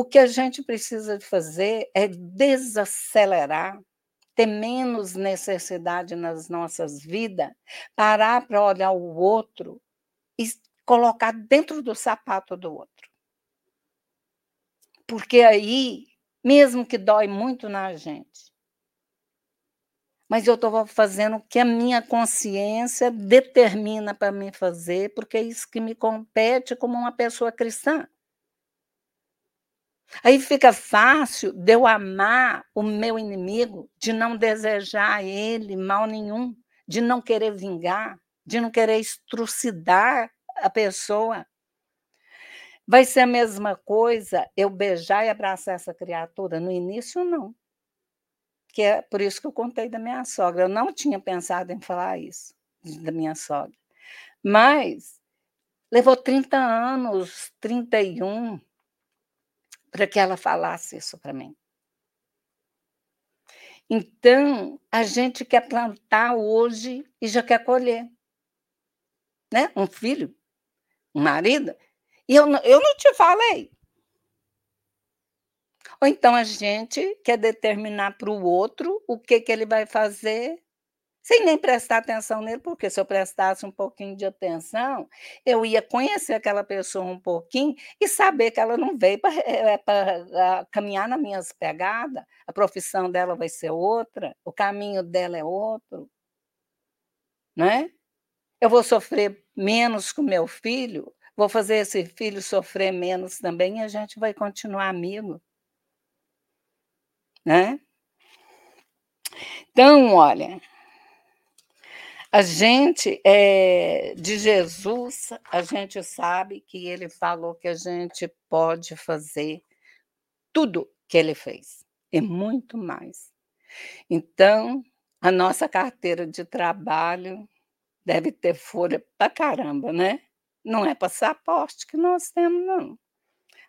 O que a gente precisa de fazer é desacelerar, ter menos necessidade nas nossas vidas, parar para olhar o outro e colocar dentro do sapato do outro. Porque aí, mesmo que dói muito na gente mas eu estou fazendo o que a minha consciência determina para mim fazer, porque é isso que me compete como uma pessoa cristã. Aí fica fácil de eu amar o meu inimigo, de não desejar a ele mal nenhum, de não querer vingar, de não querer estrucidar a pessoa. Vai ser a mesma coisa eu beijar e abraçar essa criatura? No início, não. Que é por isso que eu contei da minha sogra. Eu não tinha pensado em falar isso, da minha sogra. Mas levou 30 anos, 31 para que ela falasse isso para mim. Então, a gente quer plantar hoje e já quer colher. Né, um filho, um marido, e eu não eu não te falei. Ou então a gente quer determinar para o outro o que que ele vai fazer sem nem prestar atenção nele, porque se eu prestasse um pouquinho de atenção, eu ia conhecer aquela pessoa um pouquinho e saber que ela não veio para eh eh, caminhar nas minhas pegada, a profissão dela vai ser outra, o caminho dela é outro. Né. Eu vou sofrer menos com meu filho, vou fazer esse filho sofrer menos também e a gente vai continuar amigo. Né. Então, olha a gente, eh, de Jesus, a gente sabe que ele falou que a gente pode fazer tudo que ele fez, e muito mais. Então, a nossa carteira de trabalho deve ter folha pra caramba, né. Não é passaporte que nós temos não.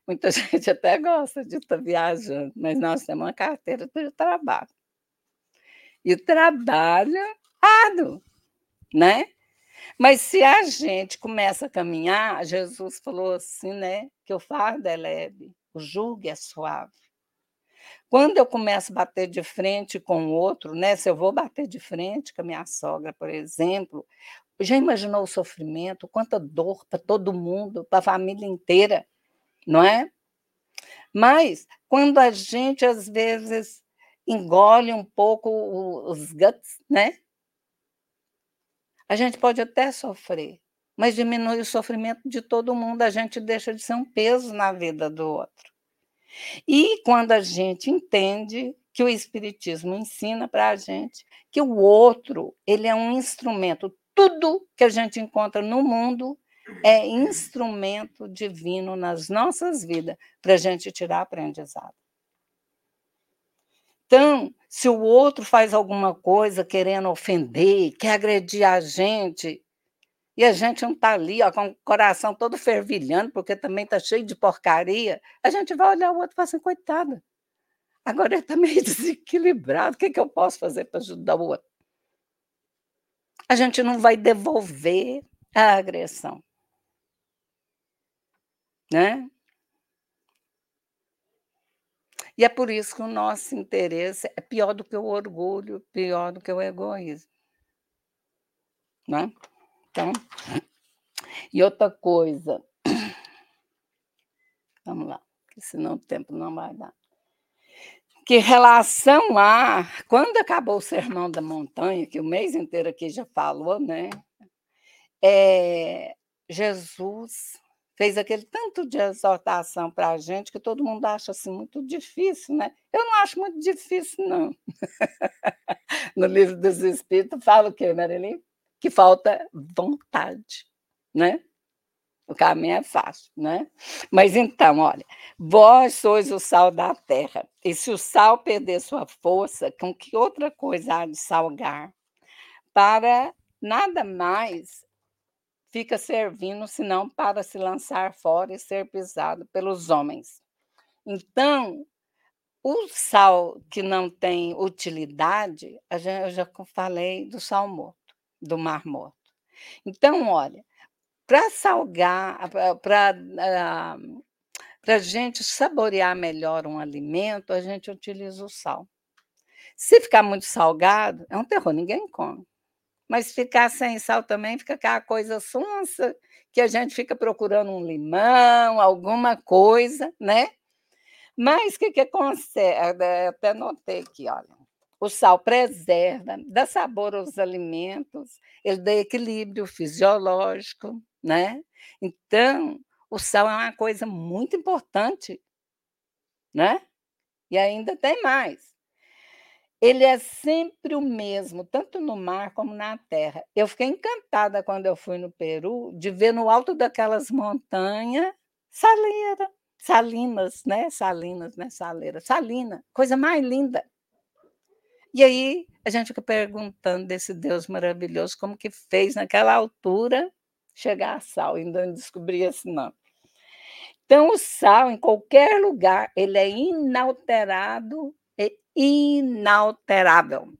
Muita gente até gosta de estar viajando, mas nós temos uma carteira de trabalho. E trabalho árduo. Né. Mas se a gente começa a caminhar, Jesus falou assim, né, que o fardo é leve, o jugo é suave. Quando eu começo a bater de frente com o outro, né, se eu vou bater de frente com a minha sogra, por exemplo, já imaginou o sofrimento, quanta dor para todo mundo, para a família inteira, não é? Mas quando a gente às vezes engole um pouco os guts, né A gente pode até sofrer, mas diminui o sofrimento de todo mundo, a gente deixa de ser um peso na vida do outro. E quando a gente entende que o Espiritismo ensina para a gente que o outro ele é um instrumento, tudo que a gente encontra no mundo é instrumento divino nas nossas vidas para a gente tirar aprendizado. Então, se o outro faz alguma coisa querendo ofender, quer agredir a gente, e a gente não está ali ó, com o coração todo fervilhando, porque também está cheio de porcaria, a gente vai olhar o outro e falar assim, coitada, agora ele está meio desequilibrado, o que, que eu posso fazer para ajudar o outro? A gente não vai devolver a agressão né? E é por isso que o nosso interesse é pior do que o orgulho, pior do que o egoísmo. Né? Então, e outra coisa, vamos lá, senão o tempo não vai dar. Que relação a, quando acabou o Sermão da Montanha, que o mês inteiro aqui já falou, né? É, Jesus fez aquele tanto de exortação para a gente que todo mundo acha assim muito difícil, né? Eu não acho muito difícil, não. no livro dos Espíritos fala o quê, Marilyn? Que falta vontade, né? O caminho é fácil, né? Mas então, olha, vós sois o sal da terra, e se o sal perder sua força, com que outra coisa há de salgar? Para nada mais fica servindo senão para se lançar fora e ser pisado pelos homens. Então, o sal que não tem utilidade, eu já falei do sal morto, do mar morto. Então, olha, para salgar, para a gente saborear melhor um alimento, a gente utiliza o sal. Se ficar muito salgado, é um terror, ninguém come. Mas ficar sem sal também fica aquela coisa sonsa, que a gente fica procurando um limão, alguma coisa, né? Mas o que, que acontece? Até notei aqui, olha. O sal preserva, dá sabor aos alimentos, ele dá equilíbrio fisiológico, né? Então, o sal é uma coisa muito importante, né? E ainda tem mais. Ele é sempre o mesmo, tanto no mar como na terra. Eu fiquei encantada quando eu fui no Peru de ver no alto daquelas montanhas saleira, salinas, né? Salinas, né? Saleira, salina, coisa mais linda. E aí a gente fica perguntando desse Deus maravilhoso como que fez naquela altura chegar a sal, ainda não descobri esse nome. Então o sal em qualquer lugar, ele é inalterado inalterável,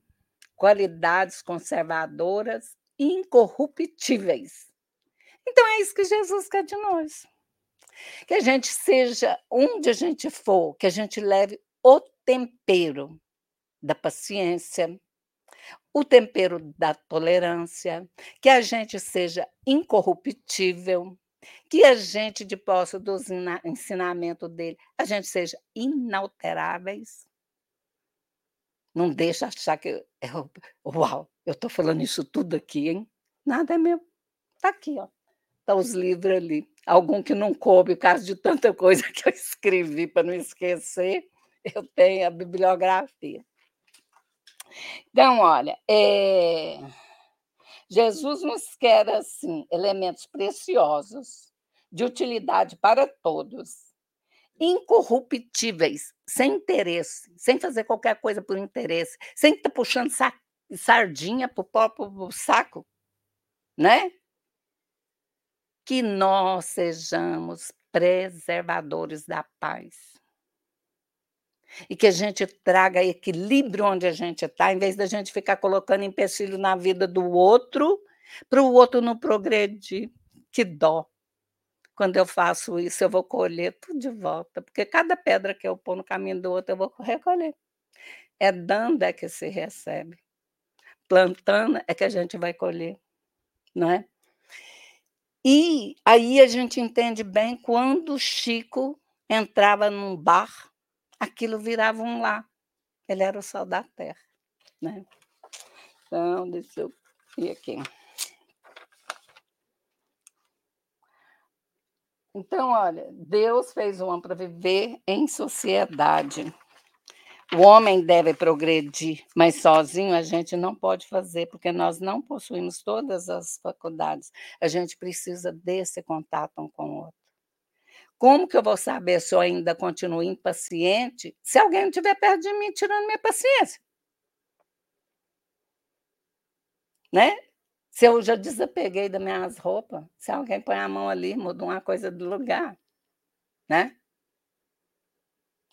qualidades conservadoras incorruptíveis. Então é isso que Jesus quer de nós. Que a gente seja onde a gente for, que a gente leve o tempero da paciência, o tempero da tolerância, que a gente seja incorruptível, que a gente, de posse dos ensinamentos dele, a gente seja inalteráveis, não deixa achar que. É, uau, eu estou falando isso tudo aqui, hein? Nada é mesmo. Está aqui, ó. Está os livros ali. Algum que não coube, caso de tanta coisa que eu escrevi para não esquecer, eu tenho a bibliografia. Então, olha, é... Jesus nos quer, assim, elementos preciosos, de utilidade para todos, incorruptíveis, sem interesse, sem fazer qualquer coisa por interesse, sem estar puxando sardinha para o próprio saco, né? Que nós sejamos preservadores da paz. E que a gente traga equilíbrio onde a gente está, em vez da gente ficar colocando empecilho na vida do outro, para o outro não progredir. Que dó. Quando eu faço isso, eu vou colher tudo de volta, porque cada pedra que eu pôr no caminho do outro, eu vou recolher. É dando é que se recebe. Plantando é que a gente vai colher, não é? E aí a gente entende bem quando Chico entrava num bar, aquilo virava um lá. Ele era o sol da terra, né? Então, deixa eu ir aqui. Então, olha, Deus fez o homem para viver em sociedade. O homem deve progredir, mas sozinho a gente não pode fazer, porque nós não possuímos todas as faculdades. A gente precisa desse contato um com o outro. Como que eu vou saber se eu ainda continuo impaciente se alguém estiver perto de mim tirando minha paciência? Né? Se eu já desapeguei das minhas roupas, se alguém põe a mão ali, muda uma coisa do lugar, né?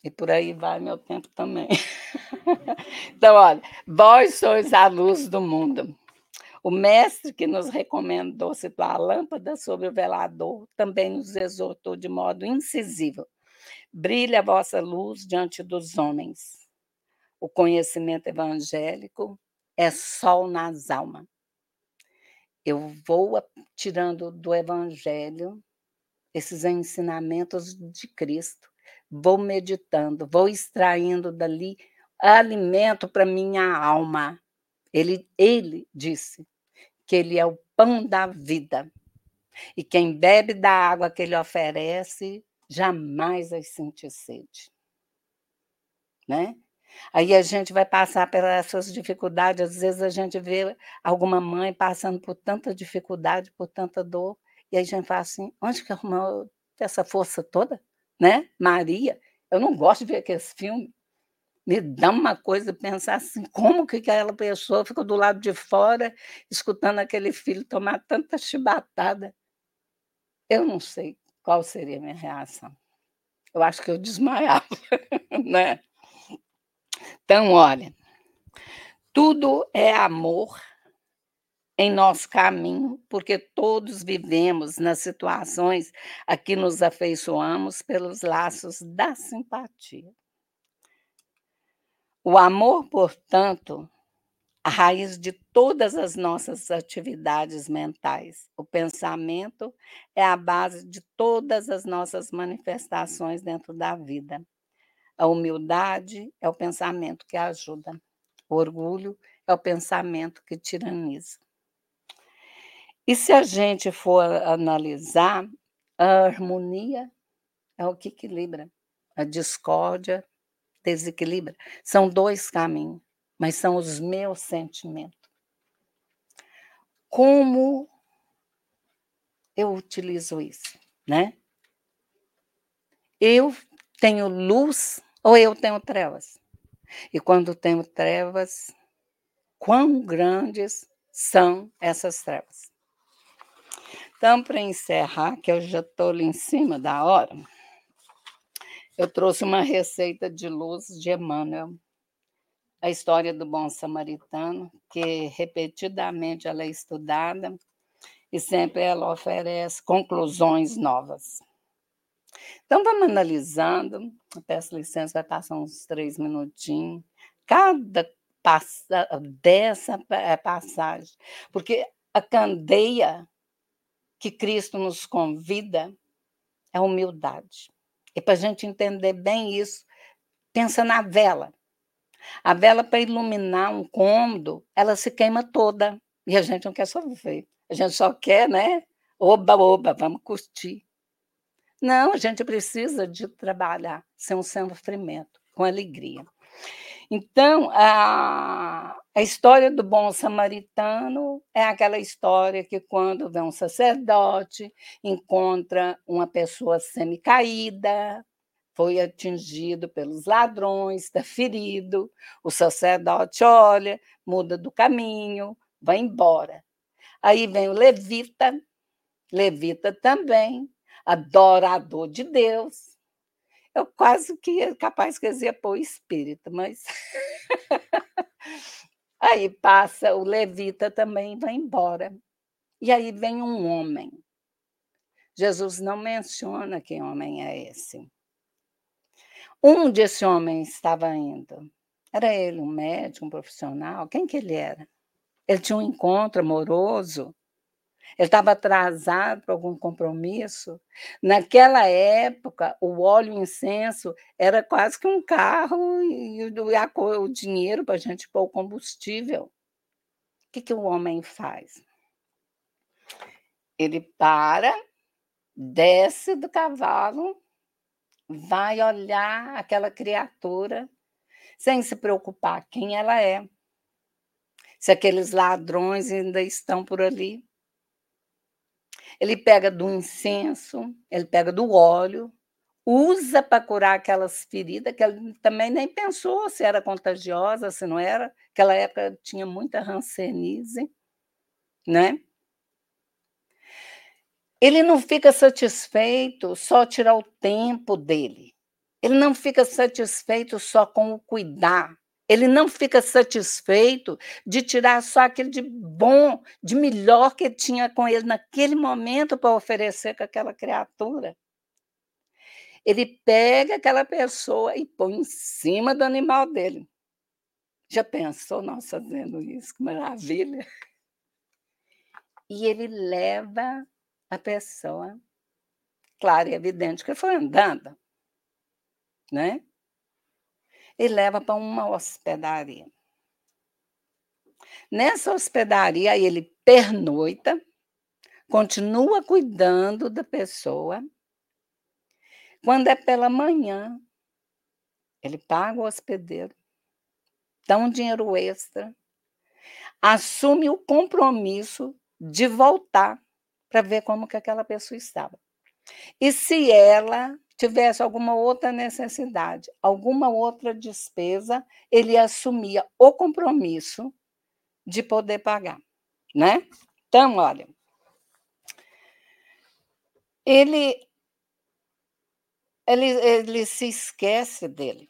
E por aí vai meu tempo também. então, olha, vós sois a luz do mundo. O mestre que nos recomendou situar a lâmpada sobre o velador também nos exortou de modo incisivo. Brilha a vossa luz diante dos homens. O conhecimento evangélico é sol nas almas. Eu vou tirando do evangelho esses ensinamentos de Cristo vou meditando, vou extraindo dali alimento para minha alma. Ele, ele disse que ele é o pão da vida. E quem bebe da água que ele oferece, jamais vai sentir sede. Né? Aí a gente vai passar pelas suas dificuldades, às vezes a gente vê alguma mãe passando por tanta dificuldade, por tanta dor, e aí a gente fala assim, onde que arrumou essa força toda? né? Maria, eu não gosto de ver aqueles filmes. Me dá uma coisa pensar assim, como que aquela pessoa ficou do lado de fora, escutando aquele filho tomar tanta chibatada. Eu não sei qual seria a minha reação. Eu acho que eu desmaiava, né? Então, olha, tudo é amor em nosso caminho, porque todos vivemos nas situações a que nos afeiçoamos pelos laços da simpatia. O amor, portanto, a raiz de todas as nossas atividades mentais. O pensamento é a base de todas as nossas manifestações dentro da vida. A humildade é o pensamento que ajuda. O orgulho é o pensamento que tiraniza. E se a gente for analisar, a harmonia é o que equilibra, a discórdia desequilibra. São dois caminhos, mas são os meus sentimentos. Como eu utilizo isso, né? Eu tenho luz ou eu tenho trevas? E quando tenho trevas, quão grandes são essas trevas? Então, para encerrar, que eu já estou ali em cima da hora, eu trouxe uma receita de luz de Emmanuel, a história do bom samaritano, que repetidamente ela é estudada e sempre ela oferece conclusões novas. Então, vamos analisando. Peço licença, vai passar uns três minutinhos. Cada passa, dessa é, passagem, porque a candeia que Cristo nos convida é humildade. E para a gente entender bem isso, pensa na vela. A vela, para iluminar um cômodo, ela se queima toda. E a gente não quer sofrer. A gente só quer, né? Oba, oba, vamos curtir. Não, a gente precisa de trabalhar sem um sofrimento, com alegria. Então, a, a história do bom samaritano é aquela história que, quando vem um sacerdote, encontra uma pessoa semi-caída, foi atingido pelos ladrões, está ferido, o sacerdote olha, muda do caminho, vai embora. Aí vem o levita, levita também, adorador de Deus, eu quase que capaz que dizia pôr espírito, mas. aí passa o levita também, vai embora. E aí vem um homem. Jesus não menciona que homem é esse. Onde esse homem estava indo? Era ele um médico, um profissional? Quem que ele era? Ele tinha um encontro amoroso? Ele estava atrasado para algum compromisso. Naquela época, o óleo e o incenso era quase que um carro e o, dinheiro para a gente pôr o combustível. O que, que o homem faz? Ele para desce do cavalo, vai olhar aquela criatura sem se preocupar quem ela é, se aqueles ladrões ainda estão por ali. Ele pega do incenso, ele pega do óleo, usa para curar aquelas feridas, que ele também nem pensou se era contagiosa, se não era. Aquela época tinha muita rancenise, né? Ele não fica satisfeito só tirar o tempo dele. Ele não fica satisfeito só com o cuidar. Ele não fica satisfeito de tirar só aquele de bom, de melhor que tinha com ele naquele momento para oferecer com aquela criatura. Ele pega aquela pessoa e põe em cima do animal dele. Já pensou, nós fazendo isso? Que maravilha! E ele leva a pessoa, claro e evidente, que foi andando, né? E leva para uma hospedaria. Nessa hospedaria, ele pernoita, continua cuidando da pessoa. Quando é pela manhã, ele paga o hospedeiro, dá um dinheiro extra, assume o compromisso de voltar para ver como que aquela pessoa estava. E se ela tivesse alguma outra necessidade, alguma outra despesa, ele assumia o compromisso de poder pagar, né? Então, olha, ele ele, ele se esquece dele.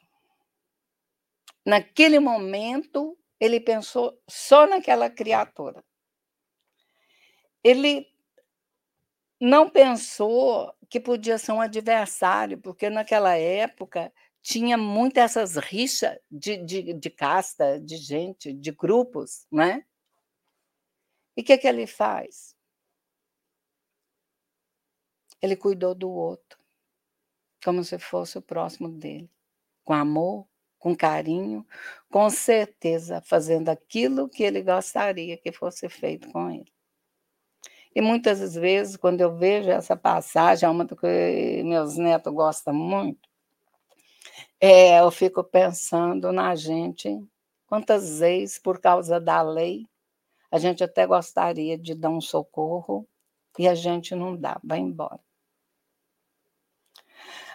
Naquele momento, ele pensou só naquela criatura. Ele não pensou que podia ser um adversário, porque naquela época tinha muitas essas rixas de, de, de casta, de gente, de grupos, né? E o que, que ele faz? Ele cuidou do outro, como se fosse o próximo dele, com amor, com carinho, com certeza, fazendo aquilo que ele gostaria que fosse feito com ele. E muitas vezes, quando eu vejo essa passagem, é uma que meus netos gostam muito, é, eu fico pensando na gente, quantas vezes, por causa da lei, a gente até gostaria de dar um socorro e a gente não dá, vai embora.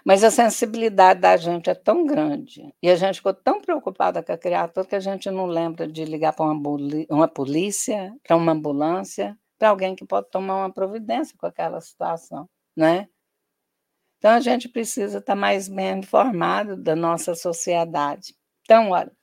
Mas a sensibilidade da gente é tão grande e a gente ficou tão preocupada com a criatura que a gente não lembra de ligar para uma, uma polícia, para uma ambulância, para alguém que pode tomar uma providência com aquela situação, né? Então a gente precisa estar mais bem informado da nossa sociedade. Então, olha,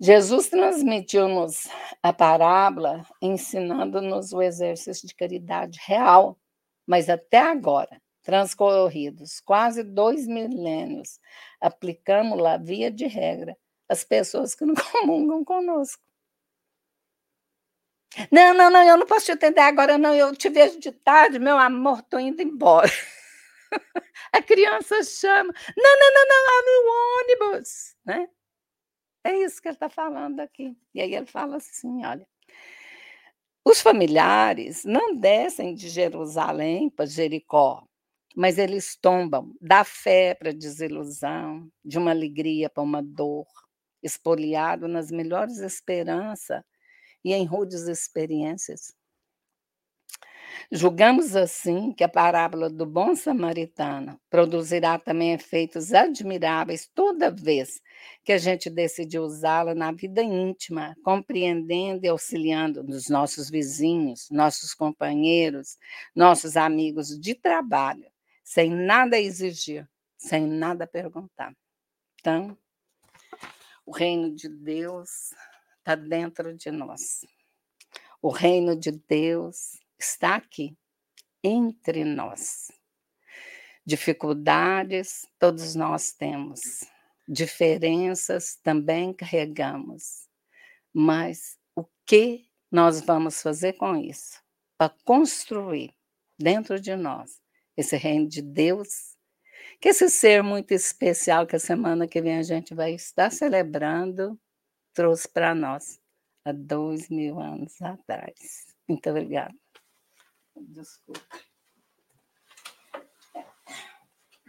Jesus transmitiu-nos a parábola ensinando-nos o exercício de caridade real, mas até agora, transcorridos quase dois milênios, aplicamos-la via de regra às pessoas que não comungam conosco. Não, não, não, eu não posso te atender agora, não. Eu te vejo de tarde, meu amor, estou indo embora. A criança chama. Não, não, não, não, abre o ônibus. Né? É isso que ele está falando aqui. E aí ele fala assim: olha. Os familiares não descem de Jerusalém para Jericó, mas eles tombam da fé para desilusão, de uma alegria para uma dor, espoliado nas melhores esperanças e em rudes experiências. Julgamos assim que a parábola do bom samaritano produzirá também efeitos admiráveis toda vez que a gente decidir usá-la na vida íntima, compreendendo e auxiliando nos nossos vizinhos, nossos companheiros, nossos amigos de trabalho, sem nada exigir, sem nada perguntar. Então, o reino de Deus está dentro de nós. O reino de Deus está aqui, entre nós. Dificuldades todos nós temos, diferenças também carregamos, mas o que nós vamos fazer com isso? Para construir dentro de nós esse reino de Deus, que esse ser muito especial que a semana que vem a gente vai estar celebrando, trouxe para nós há dois mil anos atrás. Muito obrigada. Desculpe.